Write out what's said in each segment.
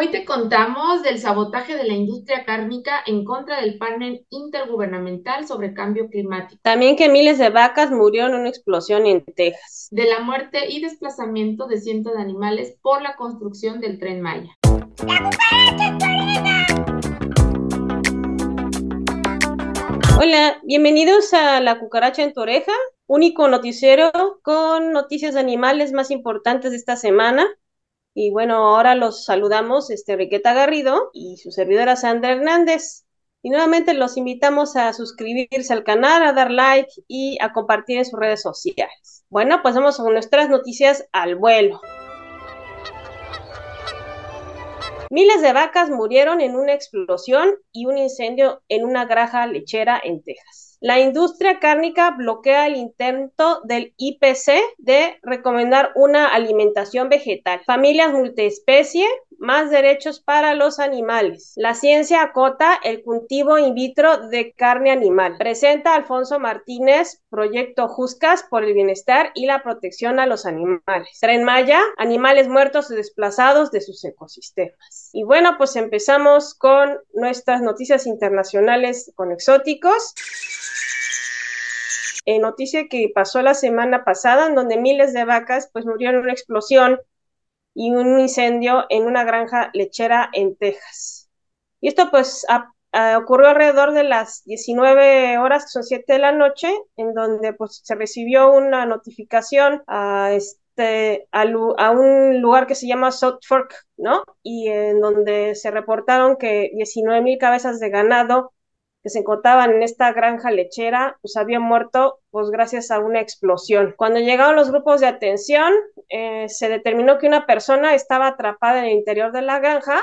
Hoy te contamos del sabotaje de la industria cárnica en contra del panel intergubernamental sobre cambio climático. También que miles de vacas murieron en una explosión en Texas. De la muerte y desplazamiento de cientos de animales por la construcción del tren Maya. Hola, bienvenidos a La Cucaracha en tu oreja, único noticiero con noticias de animales más importantes de esta semana. Y bueno, ahora los saludamos, este, Riqueta Garrido y su servidora Sandra Hernández. Y nuevamente los invitamos a suscribirse al canal, a dar like y a compartir en sus redes sociales. Bueno, pues vamos con nuestras noticias al vuelo. Miles de vacas murieron en una explosión y un incendio en una granja lechera en Texas. La industria cárnica bloquea el intento del IPC de recomendar una alimentación vegetal. Familias multiespecie, más derechos para los animales. La ciencia acota el cultivo in vitro de carne animal. Presenta Alfonso Martínez, proyecto Juscas por el bienestar y la protección a los animales. Tren Maya, animales muertos y desplazados de sus ecosistemas. Y bueno, pues empezamos con nuestras noticias internacionales con exóticos. Eh, noticia que pasó la semana pasada, en donde miles de vacas pues murieron en una explosión y un incendio en una granja lechera en Texas. Y esto pues ocurrió alrededor de las 19 horas, son 7 de la noche, en donde pues se recibió una notificación a este a, un lugar que se llama South Fork, ¿no? Y en donde se reportaron que 19 mil cabezas de ganado que se encontraban en esta granja lechera, pues habían muerto pues gracias a una explosión. Cuando llegaron los grupos de atención, eh, se determinó que una persona estaba atrapada en el interior de la granja,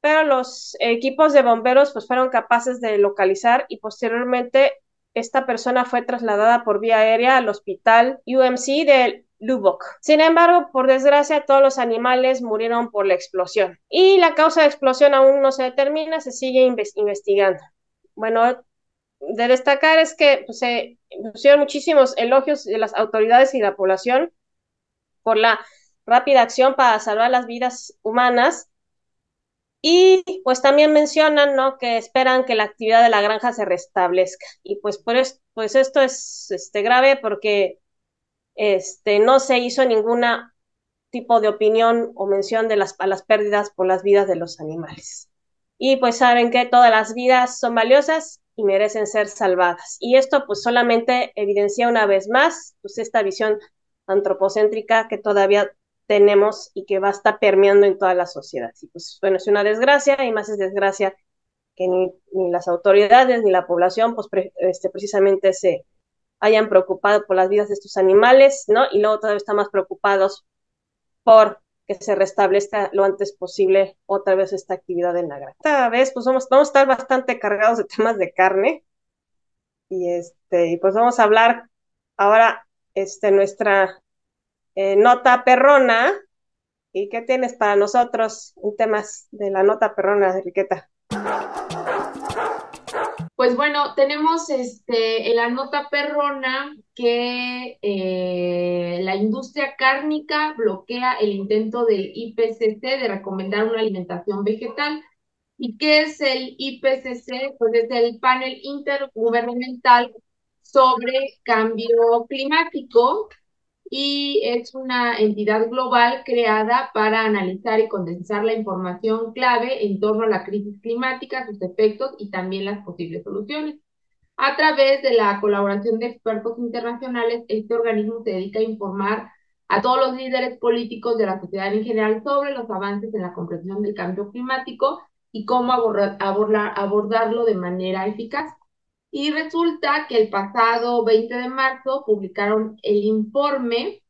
pero los equipos de bomberos pues fueron capaces de localizar y posteriormente esta persona fue trasladada por vía aérea al hospital UMC de Lubbock. Sin embargo, por desgracia, todos los animales murieron por la explosión. Y la causa de explosión aún no se determina, se sigue investigando bueno, de destacar es que pues, se pusieron muchísimos elogios de las autoridades y la población por la rápida acción para salvar las vidas humanas. Y pues también mencionan, ¿no? Que esperan que la actividad de la granja se restablezca. Y pues por pues esto es este, grave porque este, no se hizo ningún tipo de opinión o mención de las, a las pérdidas por las vidas de los animales y pues saben que todas las vidas son valiosas y merecen ser salvadas. Y esto pues solamente evidencia una vez más pues esta visión antropocéntrica que todavía tenemos y que va a estar permeando en toda la sociedad. Y pues bueno, es una desgracia y más es desgracia que ni, las autoridades ni la población pues este, precisamente se hayan preocupado por las vidas de estos animales, ¿no? Y luego todavía están más preocupados por que se restablezca lo antes posible otra vez esta actividad en la granja. Esta vez pues vamos, vamos a estar bastante cargados de temas de carne y este y pues vamos a hablar ahora este nuestra eh, nota perrona y qué tienes para nosotros en temas de la nota perrona, Riqueta. Pues bueno, tenemos este, en la nota perrona que eh, la industria cárnica bloquea el intento del IPCC de recomendar una alimentación vegetal. ¿Y qué es el IPCC? Pues es el panel intergubernamental sobre cambio climático y es una entidad global creada para analizar y condensar la información clave en torno a la crisis climática, sus efectos y también las posibles soluciones. A través de la colaboración de expertos internacionales, este organismo se dedica a informar a todos los líderes políticos de la sociedad en general sobre los avances en la comprensión del cambio climático y cómo abordarlo de manera eficaz. Y resulta que el pasado 20 de marzo publicaron el informe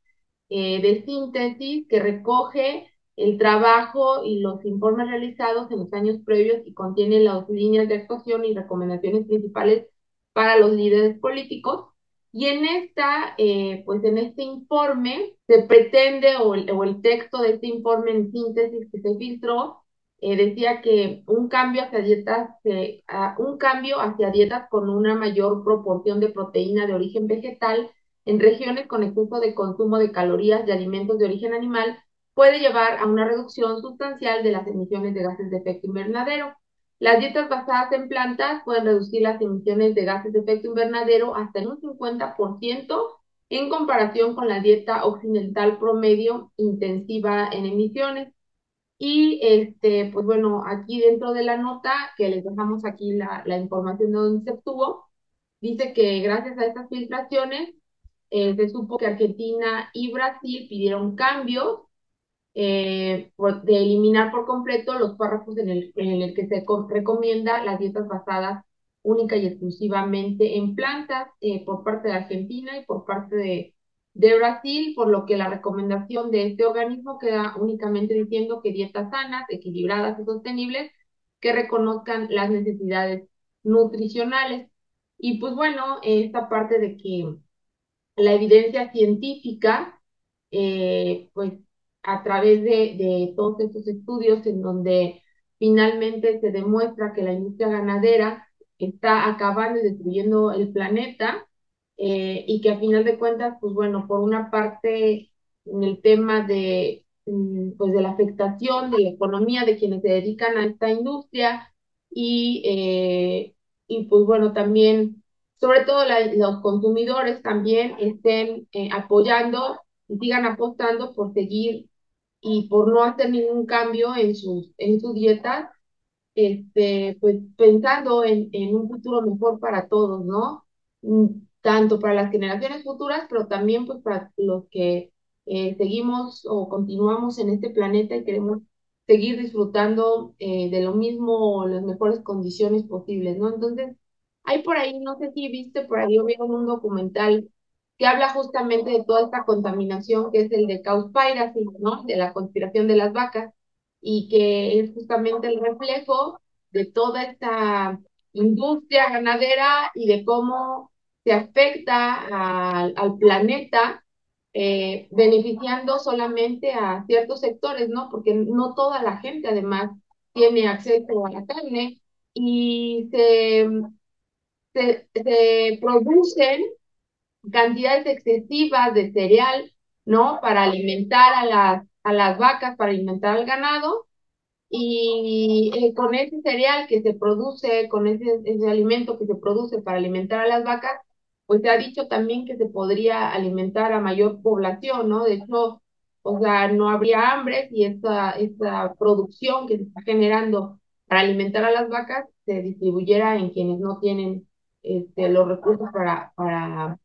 eh, de síntesis que recoge el trabajo y los informes realizados en los años previos y contiene las líneas de actuación y recomendaciones principales para los líderes políticos. Y en esta, eh, pues en este informe se pretende, o el, o el texto de este informe en síntesis que se filtró, eh, decía que un cambio hacia dietas, un cambio hacia dietas con una mayor proporción de proteína de origen vegetal en regiones con exceso de consumo de calorías de alimentos de origen animal puede llevar a una reducción sustancial de las emisiones de gases de efecto invernadero. Las dietas basadas en plantas pueden reducir las emisiones de gases de efecto invernadero hasta en un 50% en comparación con la dieta occidental promedio intensiva en emisiones. Y este, pues bueno, aquí dentro de la nota, que les dejamos aquí la, información de donde se obtuvo, dice que gracias a estas filtraciones, eh, se supo que Argentina y Brasil pidieron cambios eh, de eliminar por completo los párrafos en el, en el que se recomienda las dietas basadas única y exclusivamente en plantas eh, por parte de Argentina y por parte de, de Brasil, por lo que la recomendación de este organismo queda únicamente diciendo que dietas sanas, equilibradas y sostenibles que reconozcan las necesidades nutricionales. Y pues bueno, esta parte de que la evidencia científica, eh, pues a través de, de todos estos estudios en donde finalmente se demuestra que la industria ganadera está acabando y destruyendo el planeta eh, y que a final de cuentas, pues bueno, por una parte en el tema de, mm, pues de la afectación de la economía de quienes se dedican a esta industria y, eh, y pues bueno, también, sobre todo la, los consumidores también estén eh, apoyando y sigan apostando por seguir y por no hacer ningún cambio en sus, en sus dietas, este, pues pensando en, en un futuro mejor para todos, ¿no? Tanto para las generaciones futuras, pero también pues para los que eh, seguimos o continuamos en este planeta y queremos seguir disfrutando eh, de lo mismo, las mejores condiciones posibles, ¿no? Entonces, hay por ahí, no sé si viste por ahí o vieron un documental que habla justamente de toda esta contaminación que es el de Cowspiracy, ¿no? De la conspiración de las vacas, y que es justamente el reflejo de toda esta industria ganadera y de cómo se afecta al, al planeta, eh, beneficiando solamente a ciertos sectores, ¿no? Porque no toda la gente además tiene acceso a la carne y se, se, se producen cantidades excesivas de cereal, ¿no? Para alimentar a las, a las vacas, para alimentar al ganado. Y eh, con ese cereal que se produce, con ese, ese alimento que se produce para alimentar a las vacas, pues se ha dicho también que se podría alimentar a mayor población, ¿no? De hecho, o sea, no habría hambre si esta, esta producción que se está generando para alimentar a las vacas se distribuyera en quienes no tienen este, los recursos para, para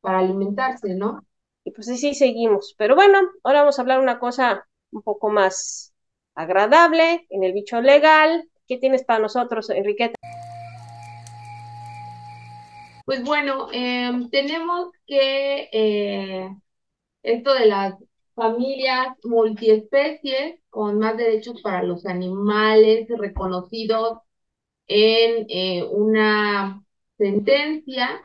para alimentarse, ¿no? Y pues así seguimos. Pero bueno, ahora vamos a hablar una cosa un poco más agradable en el bicho legal. ¿Qué tienes para nosotros, Enriqueta? Pues bueno, eh, tenemos que eh, esto de las familias multiespecies con más derechos para los animales reconocidos en eh, una sentencia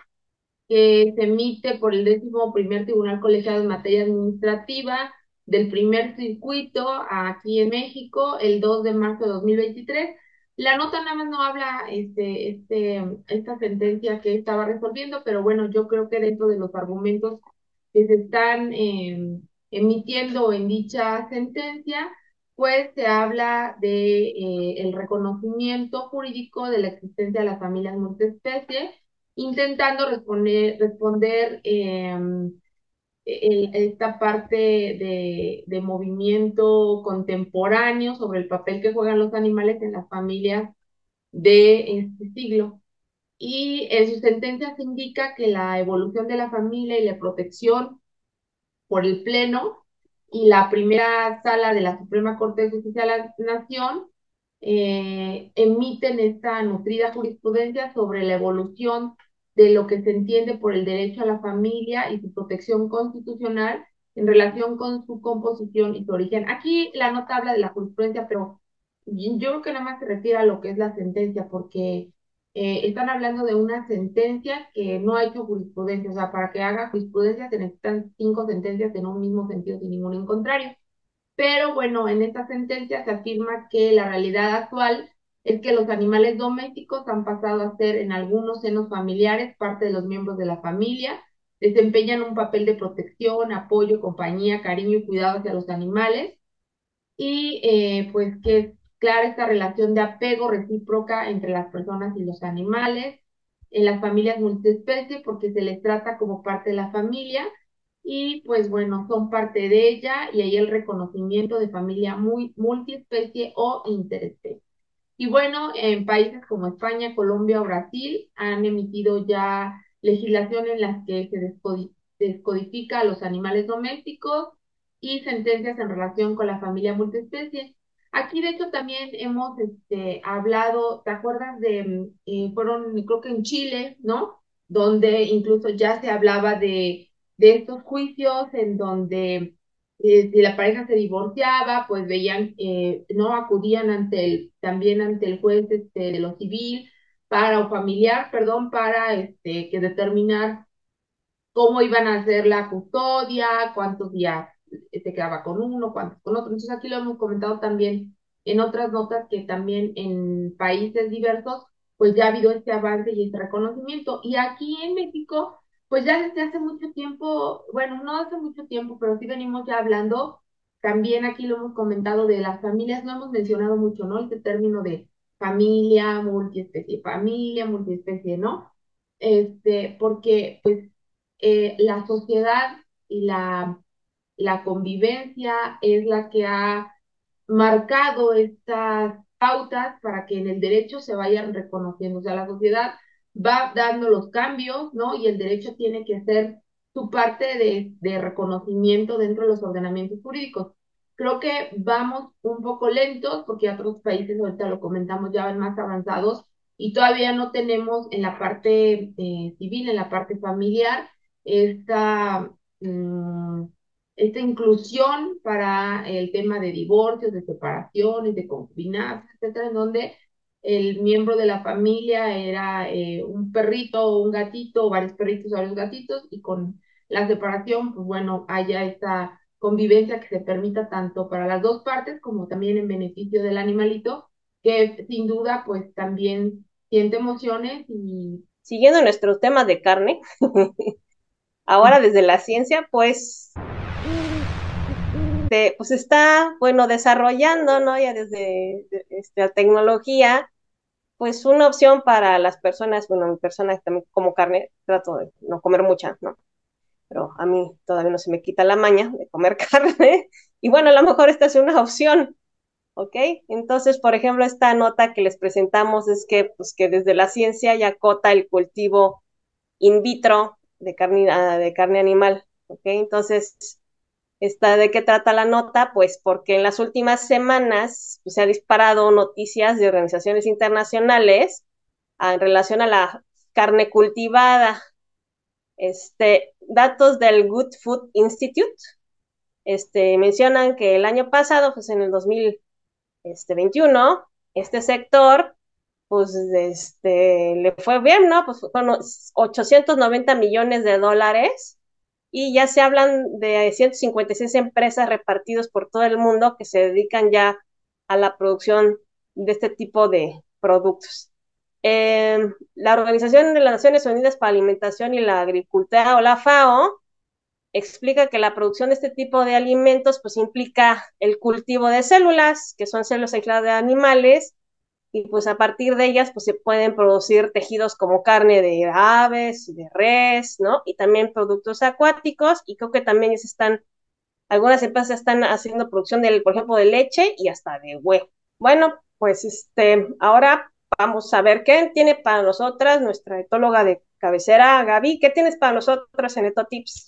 que se emite por el décimo primer Tribunal Colegiado en Materia Administrativa del primer circuito aquí en México el 2 de marzo de 2023. La nota nada más no habla este, este, esta sentencia que estaba resolviendo, pero bueno, yo creo que dentro de los argumentos que se están eh, emitiendo en dicha sentencia, pues se habla de eh, el reconocimiento jurídico de la existencia de las familias multiespecies intentando responder, responder em, esta parte de, movimiento contemporáneo sobre el papel que juegan los animales en las familias de este siglo. Y en su sentencia se indica que la evolución de la familia y la protección por el Pleno y la primera sala de la Suprema Corte de Justicia de la Nación eh, emiten esta nutrida jurisprudencia sobre la evolución de lo que se entiende por el derecho a la familia y su protección constitucional en relación con su composición y su origen. Aquí la nota habla de la jurisprudencia, pero yo creo que nada más se refiere a lo que es la sentencia, porque eh, están hablando de una sentencia que no ha hecho jurisprudencia. O sea, para que haga jurisprudencia se necesitan cinco sentencias en un mismo sentido sin ningún en contrario. Pero bueno, en esta sentencia se afirma que la realidad actual es que los animales domésticos han pasado a ser en algunos senos familiares parte de los miembros de la familia, desempeñan un papel de protección, apoyo, compañía, cariño y cuidado hacia los animales, y eh, pues que es clara esta relación de apego recíproca entre las personas y los animales, en las familias multiespecie porque se les trata como parte de la familia y pues bueno, son parte de ella y ahí el reconocimiento de familia muy multiespecie o interespecie. Y bueno, en países como España, Colombia o Brasil han emitido ya legislación en las que se descodifica a los animales domésticos y sentencias en relación con la familia multiespecie. Aquí, de hecho, también hemos este, hablado, ¿te acuerdas de, mm, eh, fueron, creo que en Chile, ¿no? Donde incluso ya se hablaba de, de estos juicios en donde eh, si la pareja se divorciaba, pues veían, eh, no acudían ante el, también ante el juez este, de lo civil para, o familiar, perdón, para este, que determinar cómo iban a hacer la custodia, cuántos días se quedaba con uno, cuántos con otro. Entonces aquí lo hemos comentado también en otras notas que también en países diversos, pues ya ha habido este avance y este reconocimiento. Y aquí en México, pues ya desde hace mucho tiempo, bueno, no hace mucho tiempo, pero sí venimos ya hablando, también aquí lo hemos comentado de las familias, no hemos mencionado mucho, ¿no? Este término de familia, multiespecie, familia, multiespecie, ¿no? Este, porque pues eh, la sociedad y la, la convivencia es la que ha marcado estas pautas para que en el derecho se vayan reconociendo. O sea, la sociedad va dando los cambios, ¿no? Y el derecho tiene que ser su parte de, de reconocimiento dentro de los ordenamientos jurídicos. Creo que vamos un poco lentos porque otros países, ahorita lo comentamos, ya van más avanzados y todavía no tenemos en la parte eh, civil, en la parte familiar, esta, mm, esta inclusión para el tema de divorcios, de separaciones, de concubinatos, etcétera, en donde el miembro de la familia era eh, un perrito o un gatito, o varios perritos o varios gatitos, y con la separación, pues bueno, haya esta convivencia que se permita tanto para las dos partes como también en beneficio del animalito, que sin duda pues también siente emociones y... Siguiendo nuestro tema de carne, ahora desde la ciencia pues pues está, bueno, desarrollando, ¿no? Ya desde este, la tecnología, pues una opción para las personas, bueno, mi persona también como carne, trato de no comer mucha, ¿no? Pero a mí todavía no se me quita la maña de comer carne. Y bueno, a lo mejor esta es una opción, ¿ok? Entonces, por ejemplo, esta nota que les presentamos es que, pues, que desde la ciencia ya cota el cultivo in vitro de carne, ah, de carne animal, ¿ok? Entonces, ¿De qué trata la nota? Pues porque en las últimas semanas pues, se ha disparado noticias de organizaciones internacionales ah, en relación a la carne cultivada. Este, datos del Good Food Institute este, mencionan que el año pasado, pues en el 2021, este sector pues este, le fue bien, ¿no? Pues fueron 890 millones de dólares y ya se hablan de 156 empresas repartidas por todo el mundo que se dedican ya a la producción de este tipo de productos. Em, la Organización de las Naciones Unidas para la Alimentación y la Agricultura, o la FAO, explica que la producción de este tipo de alimentos pues implica el cultivo de células, que son células aisladas de animales, y pues a partir de ellas pues se pueden producir tejidos como carne de aves, de res, ¿no? Y también productos acuáticos y creo que también se están, algunas empresas están haciendo producción del, por ejemplo, de leche y hasta de huevo. Bueno, pues este, ahora vamos a ver qué tiene para nosotras nuestra etóloga de cabecera, Gaby. ¿Qué tienes para nosotros en Etotips?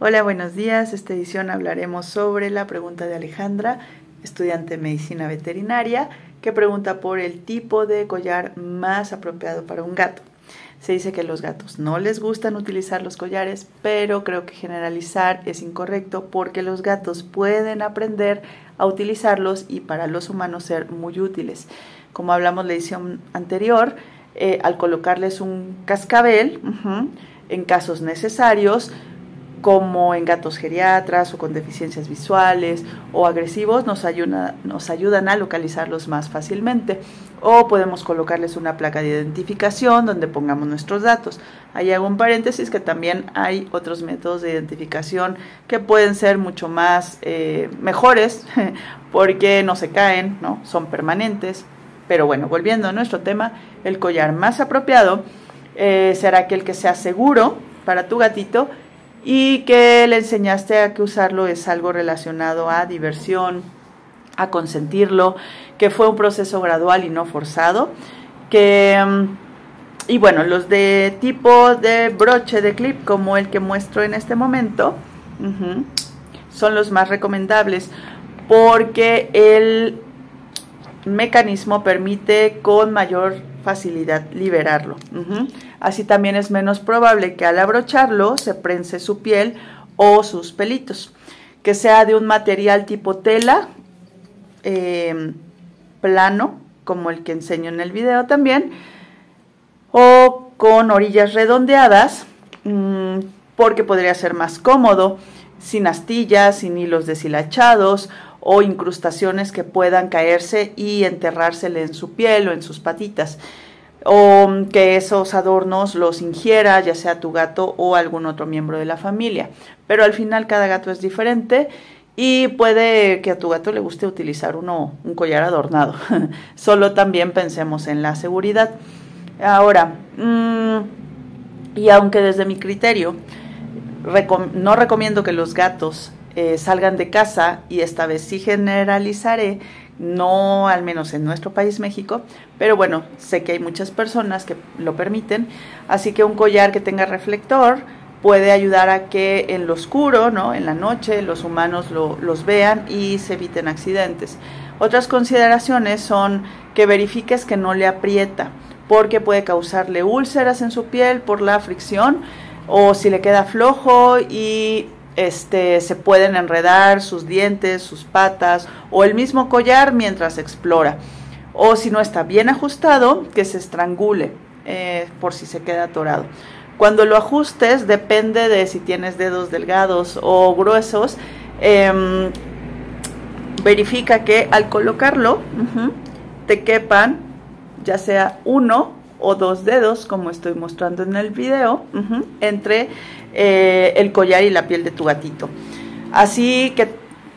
Hola, buenos días. Esta edición hablaremos sobre la pregunta de Alejandra estudiante de medicina veterinaria, que pregunta por el tipo de collar más apropiado para un gato. Se dice que los gatos no les gustan utilizar los collares, pero creo que generalizar es incorrecto porque los gatos pueden aprender a utilizarlos y para los humanos ser muy útiles. Como hablamos en la edición anterior, eh, al colocarles un cascabel, en casos necesarios, como en gatos geriatras o con deficiencias visuales o agresivos, nos, ayuda, nos ayudan a localizarlos más fácilmente. O podemos colocarles una placa de identificación donde pongamos nuestros datos. Ahí hago un paréntesis que también hay otros métodos de identificación que pueden ser mucho más eh, mejores porque no se caen, ¿no? son permanentes. Pero bueno, volviendo a nuestro tema, el collar más apropiado eh, será aquel que sea seguro para tu gatito y que le enseñaste a que usarlo es algo relacionado a diversión, a consentirlo, que fue un proceso gradual y no forzado, que mm, y bueno, los de tipo de broche de clip como el que muestro en este momento son los más recomendables porque el mecanismo permite con mayor facilidad liberarlo. Así también es menos probable que al abrocharlo se prense su piel o sus pelitos. Que sea de un material tipo tela, em, plano, como el que enseño en el video también, o con orillas redondeadas, mm, porque podría ser más cómodo, sin astillas, sin hilos deshilachados o incrustaciones que puedan caerse y enterrársele en su piel o en sus patitas o que esos adornos los ingiera, ya sea tu gato o algún otro miembro de la familia. Pero al final cada gato es diferente y puede que a tu gato le guste utilizar uno, un collar adornado. Solo también pensemos en la seguridad. Ahora, mm, y aunque desde mi criterio no recomiendo que los gatos eh, salgan de casa, y esta vez sí generalizaré, no al menos en nuestro país México, pero bueno, sé que hay muchas personas que lo permiten, así que un collar que tenga reflector puede ayudar a que en lo oscuro, ¿no? en la noche, los humanos los vean y se eviten accidentes. Otras consideraciones son que verifiques que no le aprieta, porque puede causarle úlceras en su piel por la fricción, o si le queda flojo y este, se pueden enredar sus dientes, sus patas o el mismo collar mientras explora. O si no está bien ajustado, que se estrangule eh, por si se queda atorado. Cuando lo ajustes, depende de si tienes dedos delgados o gruesos, em, verifica que al colocarlo te quepan ya sea uno o dos dedos, como estoy mostrando en el video, entre eh, el collar y la piel de tu gatito. Así que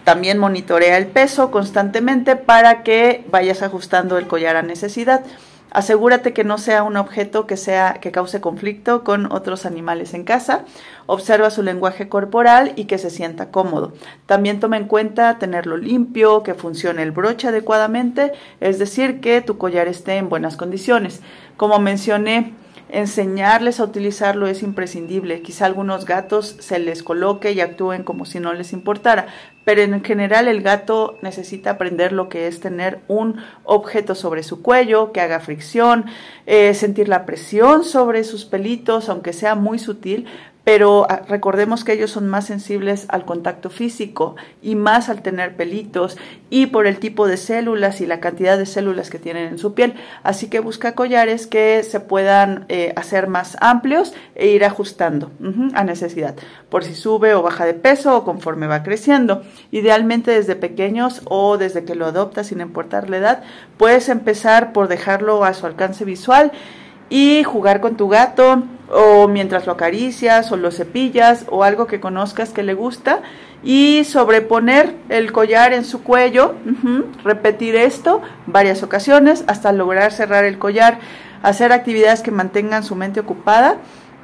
también monitorea el peso constantemente para que vayas ajustando el collar a necesidad. Asegúrate que no sea un objeto que sea que cause conflicto con otros animales en casa. Observa su lenguaje corporal y que se sienta cómodo. También toma en cuenta tenerlo limpio, que funcione el broche adecuadamente, es decir, que tu collar esté en buenas condiciones. Como mencioné, enseñarles a utilizarlo es imprescindible. Quizá algunos gatos se les coloque y actúen como si no les importara, pero en general el gato necesita aprender lo que es tener un objeto sobre su cuello, que haga fricción, eh, sentir la presión sobre sus pelitos, aunque sea muy sutil, pero ah, recordemos que ellos son más sensibles al contacto físico y más al tener pelitos y por el tipo de células y la cantidad de células que tienen en su piel. Así que busca collares que se puedan eh, hacer más amplios e ir ajustando a necesidad, por si sube o baja de peso o conforme va creciendo. Idealmente desde pequeños o desde que lo adoptas sin importar la edad, puedes empezar por dejarlo a su alcance visual y jugar con tu gato o mientras lo acaricias o lo cepillas o algo que conozcas que le gusta y sobreponer el collar en su cuello, repetir esto varias ocasiones hasta lograr cerrar el collar, hacer actividades que mantengan su mente ocupada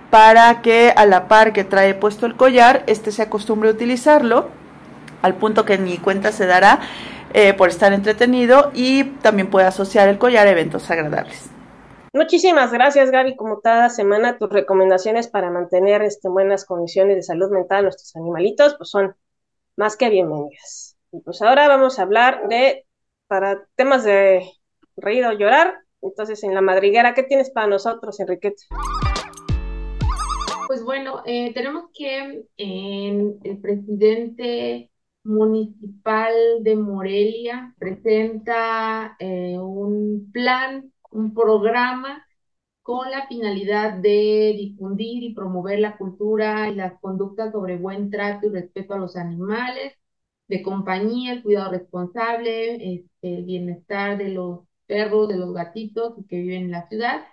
para que a la par que trae puesto el collar, este se acostumbre a utilizarlo al punto que ni cuenta se dará eh, por estar entretenido y también puede asociar el collar a eventos agradables. Muchísimas gracias, Gaby. Como cada semana, tus recomendaciones para mantener este, buenas condiciones de salud mental a nuestros animalitos pues son más que bienvenidas. Y pues ahora vamos a hablar de, para temas de reír o llorar. Entonces, en la madriguera, ¿qué tienes para nosotros, Enriqueta? Pues bueno, eh, tenemos que el presidente municipal de Morelia presenta eh, un plan un programa con la finalidad de difundir y promover la cultura y las conductas sobre buen trato y respeto a los animales, de compañía, el cuidado responsable, este, el bienestar de los perros, de los gatitos que viven en la ciudad.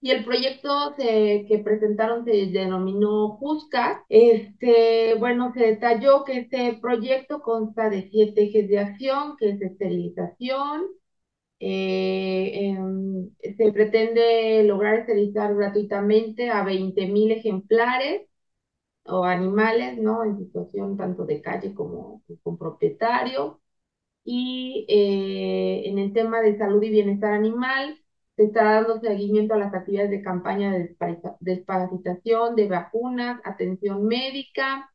Y el proyecto que presentaron se denominó JUSCA. Este, bueno, se detalló que este proyecto consta de siete ejes de acción, que es esterilización, eh, se pretende lograr esterilizar gratuitamente a 20.000 ejemplares o animales, ¿no? En situación tanto de calle como con propietario. Y eh, en el tema de salud y bienestar animal, se está dando seguimiento a las actividades de campaña de desparasitación, de vacunas, atención médica.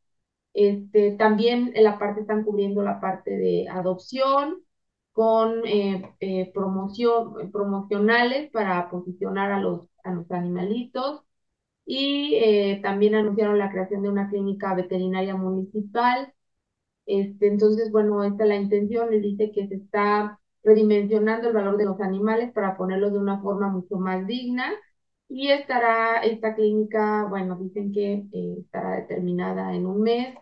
Este, también en la parte están cubriendo la parte de adopción con eh, eh, promoción, promocionales para posicionar a los, a los animalitos y eh, también anunciaron la creación de una clínica veterinaria municipal. Este, entonces, bueno, esta es la intención, les dice que se está redimensionando el valor de los animales para ponerlos de una forma mucho más digna y estará esta clínica, bueno, dicen que eh, estará determinada en un mes.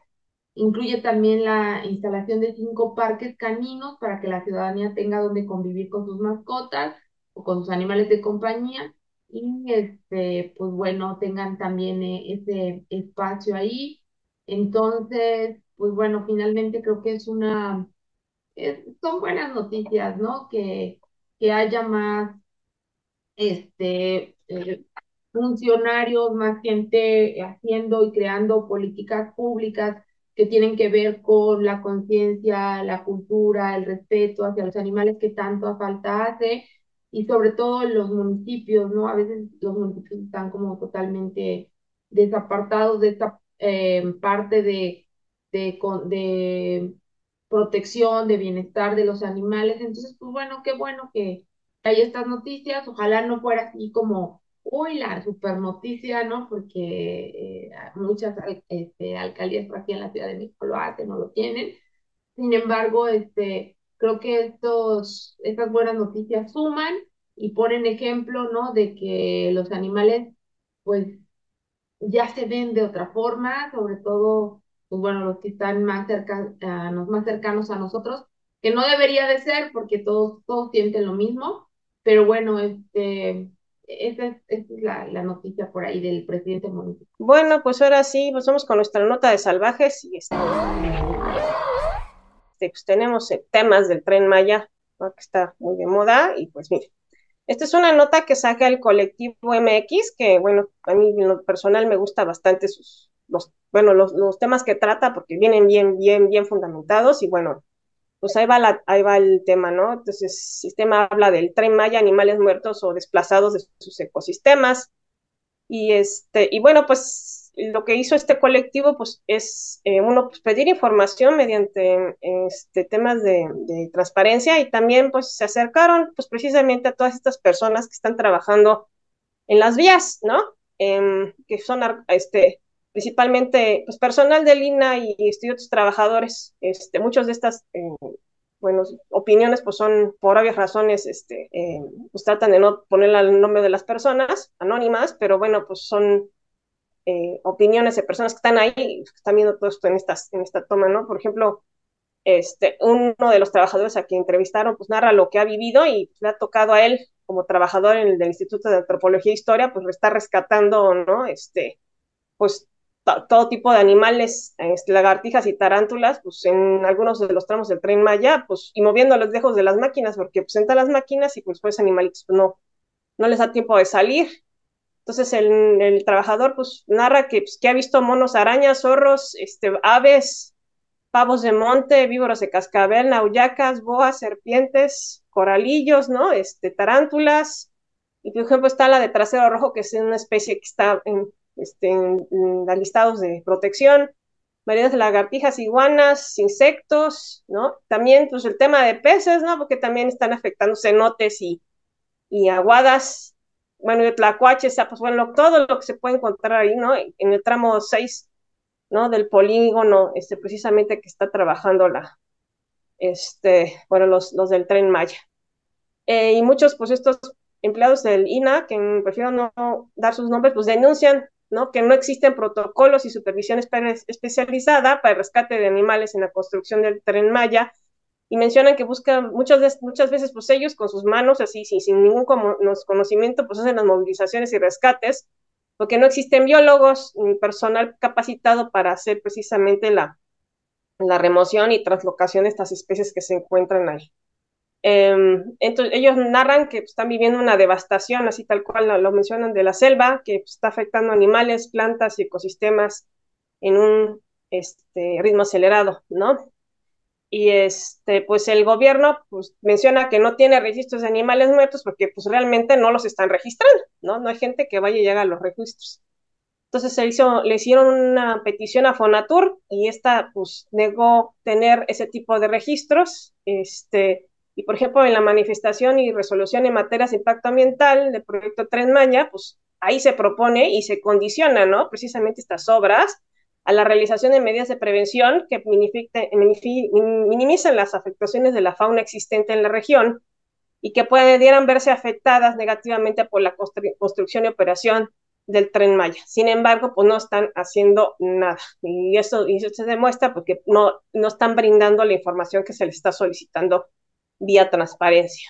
Incluye también la instalación de cinco parques caninos para que la ciudadanía tenga donde convivir con sus mascotas o con sus animales de compañía y este, pues bueno, tengan también eh, ese espacio ahí. Entonces, pues bueno, finalmente creo que es una, son buenas noticias, ¿no? Que, que haya más, este, eh, funcionarios, más gente haciendo y creando políticas públicas que tienen que ver con la conciencia, la cultura, el respeto hacia los animales que tanto falta hace y sobre todo los municipios, ¿no? A veces los municipios están como totalmente desapartados de esta eh, parte de, de, de, protección, de bienestar de los animales. Entonces, pues bueno, qué bueno que hay estas noticias. Ojalá no fuera así como, uy, la super noticia, ¿no? Porque eh, muchas este, alcaldías por aquí en la Ciudad de México lo hacen, no lo tienen. Sin embargo, este, creo que estos, estas buenas noticias suman y ponen ejemplo, ¿no? De que los animales, pues, ya se ven de otra forma, sobre todo, pues bueno, los que están más cerca, más cercanos a nosotros, que no debería de ser porque todos, todos sienten lo mismo, pero bueno, este, esa es, esa es la, la, noticia por ahí del presidente municipal. Bueno, pues ahora sí, pues vamos con nuestra nota de salvajes y este, este, pues tenemos eh, temas del tren Maya, que está muy de moda, y pues mire, esta es una nota que saca el colectivo MX, que bueno, a mí en lo personal me gusta bastante sus, los, bueno, los, los temas que trata, porque vienen bien, bien, bien fundamentados, y bueno, pues ahí va, la, ahí va el tema, ¿no? Entonces, el sistema habla del tren Maya, animales muertos o desplazados de sus ecosistemas, y este, y bueno, pues lo que hizo este colectivo pues es eh, uno pues, pedir información mediante este temas de, transparencia y también pues se acercaron pues precisamente a todas estas personas que están trabajando en las vías, ¿no? Em, que son este principalmente pues personal del INA y, y otros trabajadores, este muchos de estas eh, bueno, opiniones pues son por obvias razones, este, eh, pues tratan de no poner el nombre de las personas anónimas, pero bueno, pues son eh, opiniones de personas que están ahí, que están viendo todo esto en, estas, en esta toma, ¿no? Por ejemplo, este, uno de los trabajadores a quien entrevistaron, pues narra lo que ha vivido y le ha tocado a él, como trabajador en el del Instituto de Antropología e Historia, pues está rescatando, ¿no? Este, pues todo tipo de animales, lagartijas y tarántulas, pues en algunos de los tramos del tren Maya, pues y moviéndolos lejos de las máquinas, porque pues las máquinas y pues pues animalitos pues, no, no les da tiempo de salir entonces el, el trabajador pues narra que, pues, que, ha visto monos, arañas, zorros, este, aves, pavos de monte, víboros de cascabel, nauyacas, boas, serpientes, coralillos, ¿no? Este, tarántulas. Y por ejemplo está la de trasero rojo, que es una especie que está en, este, en, listados de protección. Variedades de lagartijas, iguanas, insectos, ¿no? También pues el tema de peces, ¿no? Porque también están afectando cenotes y, y aguadas, bueno, de Tlacuache, sea, pues bueno, todo lo que se puede encontrar ahí, ¿no? En el tramo 6, ¿no? Del polígono, este, precisamente que está trabajando la, este, bueno, los, los del Tren Maya. Eh, y muchos, pues estos empleados del INA, que prefiero no dar sus nombres, pues denuncian ¿no? que no existen protocolos y supervisión especializada para el rescate de animales en la construcción del tren Maya, y mencionan que buscan muchas muchas veces pues ellos con sus manos, así sin, sin ningún conocimiento, pues hacen las movilizaciones y rescates, porque no existen biólogos ni personal capacitado para hacer precisamente la, la remoción y translocación de estas especies que se encuentran ahí. Em, entonces, ellos narran que pues, están viviendo una devastación, así tal cual lo, mencionan, de la selva, que pues, está afectando animales, plantas y ecosistemas en un este, ritmo acelerado, ¿no? Y este, pues el gobierno pues, menciona que no tiene registros de animales muertos porque pues realmente no los están registrando, ¿no? No hay gente que vaya y haga los registros. Entonces se hizo, le hicieron una petición a Fonatur y esta pues negó tener ese tipo de registros, este, y por ejemplo, en la manifestación y resolución en materias de impacto ambiental del proyecto Tren Maya, pues ahí se propone y se condiciona, ¿no? Precisamente estas obras a la realización de medidas de prevención que minimizan las afectaciones de la fauna existente en la región y que pudieran verse afectadas negativamente por la construcción y operación del tren Maya. Sin embargo, pues no están haciendo nada. Y eso, y eso se demuestra porque no, no están brindando la información que se les está solicitando vía transparencia.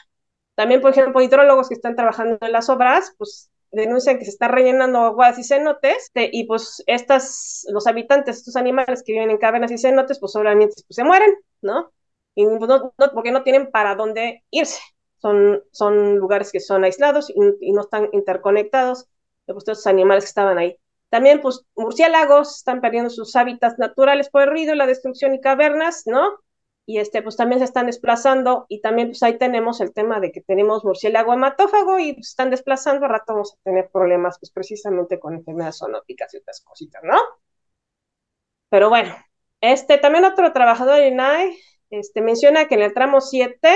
También, por ejemplo, hidrólogos que están trabajando en las obras, pues denuncian que se está rellenando aguas y cenotes, y pues estas, los habitantes, estos animales que viven en cavernas y cenotes, pues obviamente pues, se mueren, ¿no? Y pues, no, porque no tienen para dónde irse. Son, son lugares que son aislados y, no están interconectados, pues estos animales que estaban ahí. También, pues, murciélagos están perdiendo sus hábitats naturales por el ruido, la destrucción y cavernas, ¿no? Y este, pues también se están desplazando y también pues ahí tenemos el tema de que tenemos murciélago hematófago y pues, están desplazando, al rato vamos a tener problemas pues precisamente con enfermedades zoonóticas y otras cositas, ¿no? Pero bueno, este, también otro trabajador de INAE, este, menciona que en el tramo 7,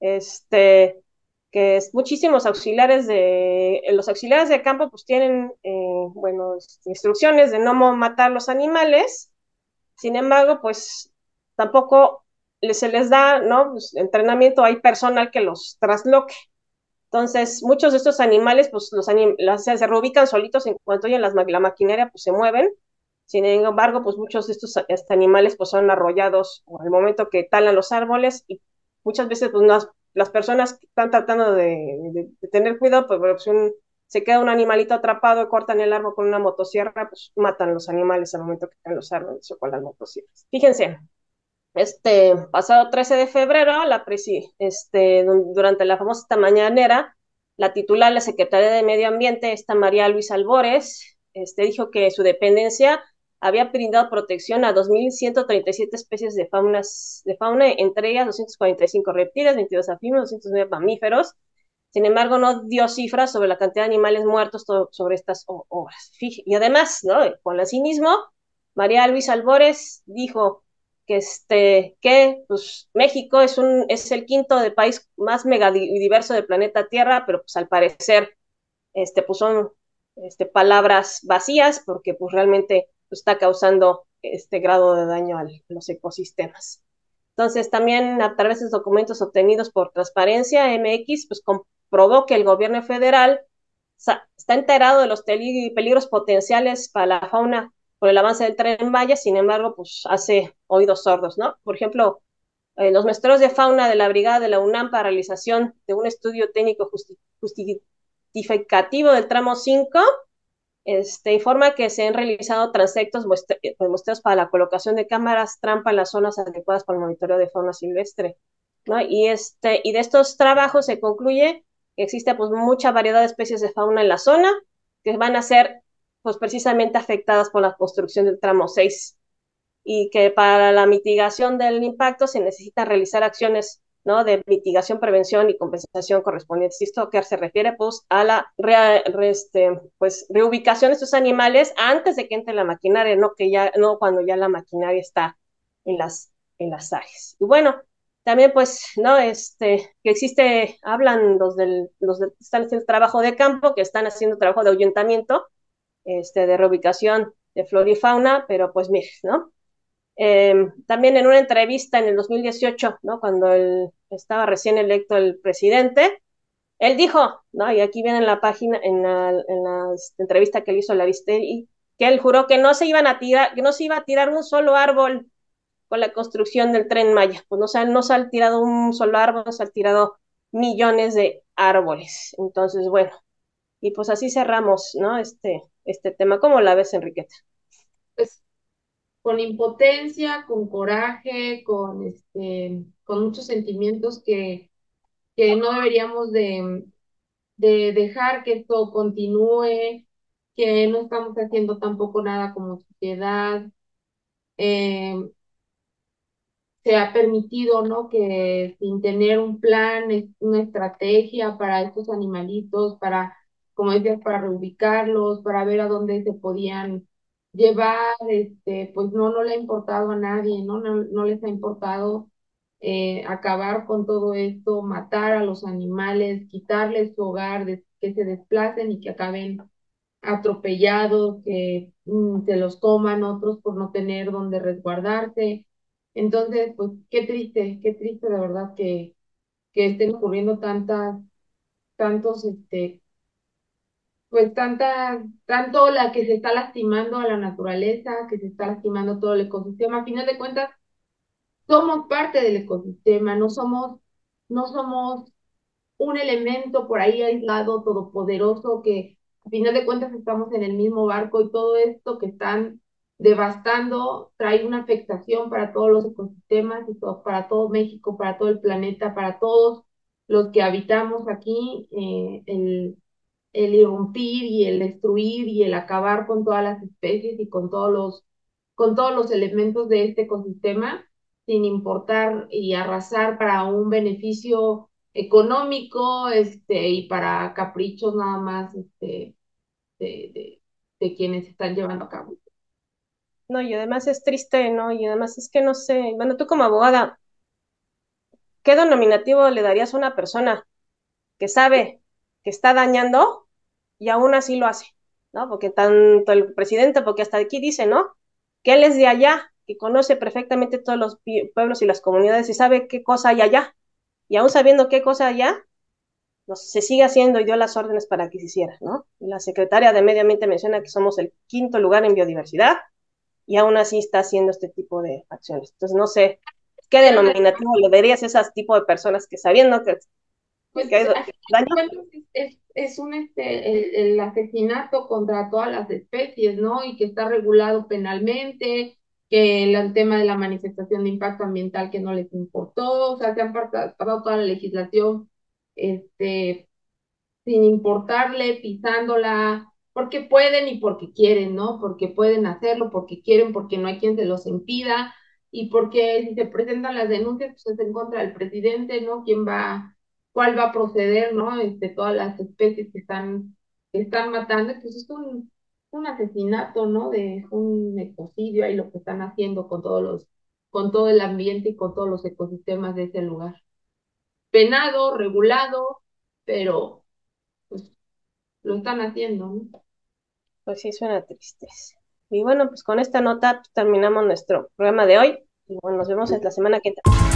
este, que es muchísimos auxiliares de, los auxiliares de campo pues tienen, eh, bueno, instrucciones de no matar los animales, sin embargo, pues tampoco se les da, ¿no? Pues, entrenamiento, hay personal que los trasloque. Entonces, muchos de estos animales, pues los se reubican solitos en cuanto oyen las, la maquinaria, pues se mueven. Sin embargo, pues muchos de estos este, animales pues son arrollados al momento que talan los árboles y muchas veces pues las, personas que están tratando de, tener cuidado, pues, pues se queda un animalito atrapado, cortan el árbol con una motosierra, pues matan los animales al momento que caen los árboles o con las motosierras. Fíjense, este pasado 13 de febrero, la este, durante la famosa mañanera, la titular la Secretaría de Medio Ambiente, esta María Luisa Albores, este, dijo que su dependencia había brindado protección a 2.137 especies de, faunas, de fauna, entre ellas 245 reptiles, 22 anfibios, 209 mamíferos. Sin embargo, no dio cifras sobre la cantidad de animales muertos sobre estas obras. Y además, ¿no? con el cinismo, María Luisa Albores dijo, que, este, que pues, México es, un, es el quinto de país más megadiverso del planeta Tierra, pero pues al parecer este, pues, son este, palabras vacías porque pues, realmente está causando este grado de daño a los ecosistemas. Entonces, también a través de documentos obtenidos por Transparencia MX, pues comprobó que el gobierno federal está enterado de los peligros potenciales para la fauna por el avance del tren Maya, sin embargo, pues hace oídos sordos, ¿no? Por ejemplo, eh, los maestros de fauna de la brigada de la UNAM para realización de un estudio técnico justificativo del tramo 5, este, informa que se han realizado transectos eh, pues, para la colocación de cámaras trampa en las zonas adecuadas para el monitoreo de fauna silvestre. ¿no? Y, este, y de estos trabajos se concluye que existe pues, mucha variedad de especies de fauna en la zona que van a ser pues precisamente afectadas por la construcción del tramo 6 y que para la mitigación del impacto se necesita realizar acciones ¿no? de mitigación, prevención y compensación correspondientes. Esto que se refiere pues a la este, pues, reubicación de estos animales antes de que entre la maquinaria, no que ya no cuando ya la maquinaria está en las en las áreas. Y bueno, también pues no este que existe hablan los del los están haciendo trabajo de campo, que están haciendo trabajo de ahuyentamiento este, de reubicación de flora y fauna, pero pues mire, ¿no? Em, también en una entrevista en el 2018, ¿no? Cuando estaba recién electo el presidente, Él dijo, ¿no? Y aquí viene en la página, en la, en la entrevista que le hizo la Visteri, que él juró que no se iban a tirar, que no se iba a tirar un solo árbol con la construcción del tren Maya. Pues no, se, no se ha tirado un solo árbol, se han tirado millones de árboles. Entonces, bueno, y pues así cerramos, ¿no? Este, este tema. ¿Cómo la ves, Enriqueta? Pues con impotencia, con coraje, con este, con muchos sentimientos que, que no deberíamos de, de dejar que esto continúe, que no estamos haciendo tampoco nada como sociedad. Eh, se ha permitido, ¿no? Que sin tener un plan, una estrategia para estos animalitos, para, como decías, para reubicarlos, para ver a dónde se podían llevar, este, pues no, no le ha importado a nadie, ¿no? No, les ha importado eh, acabar con todo esto, matar a los animales, quitarles su hogar, que se desplacen y que acaben atropellados, que mm, se los toman otros por no tener donde resguardarse. Entonces, pues qué triste, qué triste de verdad que, que estén ocurriendo tantas, tantos, este, pues tanta, tanto la que se está lastimando a la naturaleza, que se está lastimando todo el ecosistema. A final de cuentas, somos parte del ecosistema, no somos, no somos un elemento por ahí aislado, todopoderoso, que a final de cuentas estamos en el mismo barco y todo esto que están devastando trae una afectación para todos los ecosistemas y para todo México, para todo el planeta, para todos los que habitamos aquí, eh, el, el irrumpir y el destruir y el acabar con todas las especies y con todos los, con todos los elementos de este ecosistema, sin importar y arrasar para un beneficio económico este, y para caprichos nada más este, de, de, de quienes están llevando a cabo. No, y además es triste, ¿no? Y además es que no sé, bueno, tú como abogada, ¿qué denominativo le darías a una persona que sabe que está dañando y aún así lo hace? ¿No? Porque tanto el presidente, porque hasta aquí dice, ¿no? Que él es de allá, que conoce perfectamente todos los pueblos y las comunidades y sabe qué cosa hay allá. Y aún sabiendo qué cosa hay allá, se sigue haciendo y dio las órdenes para que se hiciera, ¿no? la secretaria de Medio Ambiente menciona que somos el quinto lugar en biodiversidad, y aún así está haciendo este tipo de acciones. Entonces, no sé, ¿qué denominativo le darías a esas tipo de personas que sabiendo que, pues? Es, es, un este, el, asesinato contra todas las especies, ¿no? Y que está regulado penalmente, que el, tema de la manifestación de impacto ambiental que no les importó, o sea, se han pasado toda la legislación este, sin importarle, pisándola, porque pueden y porque quieren, ¿no? Porque pueden hacerlo, porque quieren, porque no hay quien se los impida y porque si se presentan las denuncias, pues es en contra del presidente, ¿no? ¿Quién va, cuál va a proceder, ¿no? Este, todas las especies que están, que están matando, pues es un, un asesinato, ¿no? De un ecocidio ahí lo que están haciendo con todos los, con todo el ambiente y con todos los ecosistemas de ese lugar. Penado, regulado, pero pues lo están haciendo, ¿no? Pues sí, suena tristeza. Y bueno, pues con esta nota terminamos nuestro programa de hoy. Y bueno, nos vemos la semana que viene.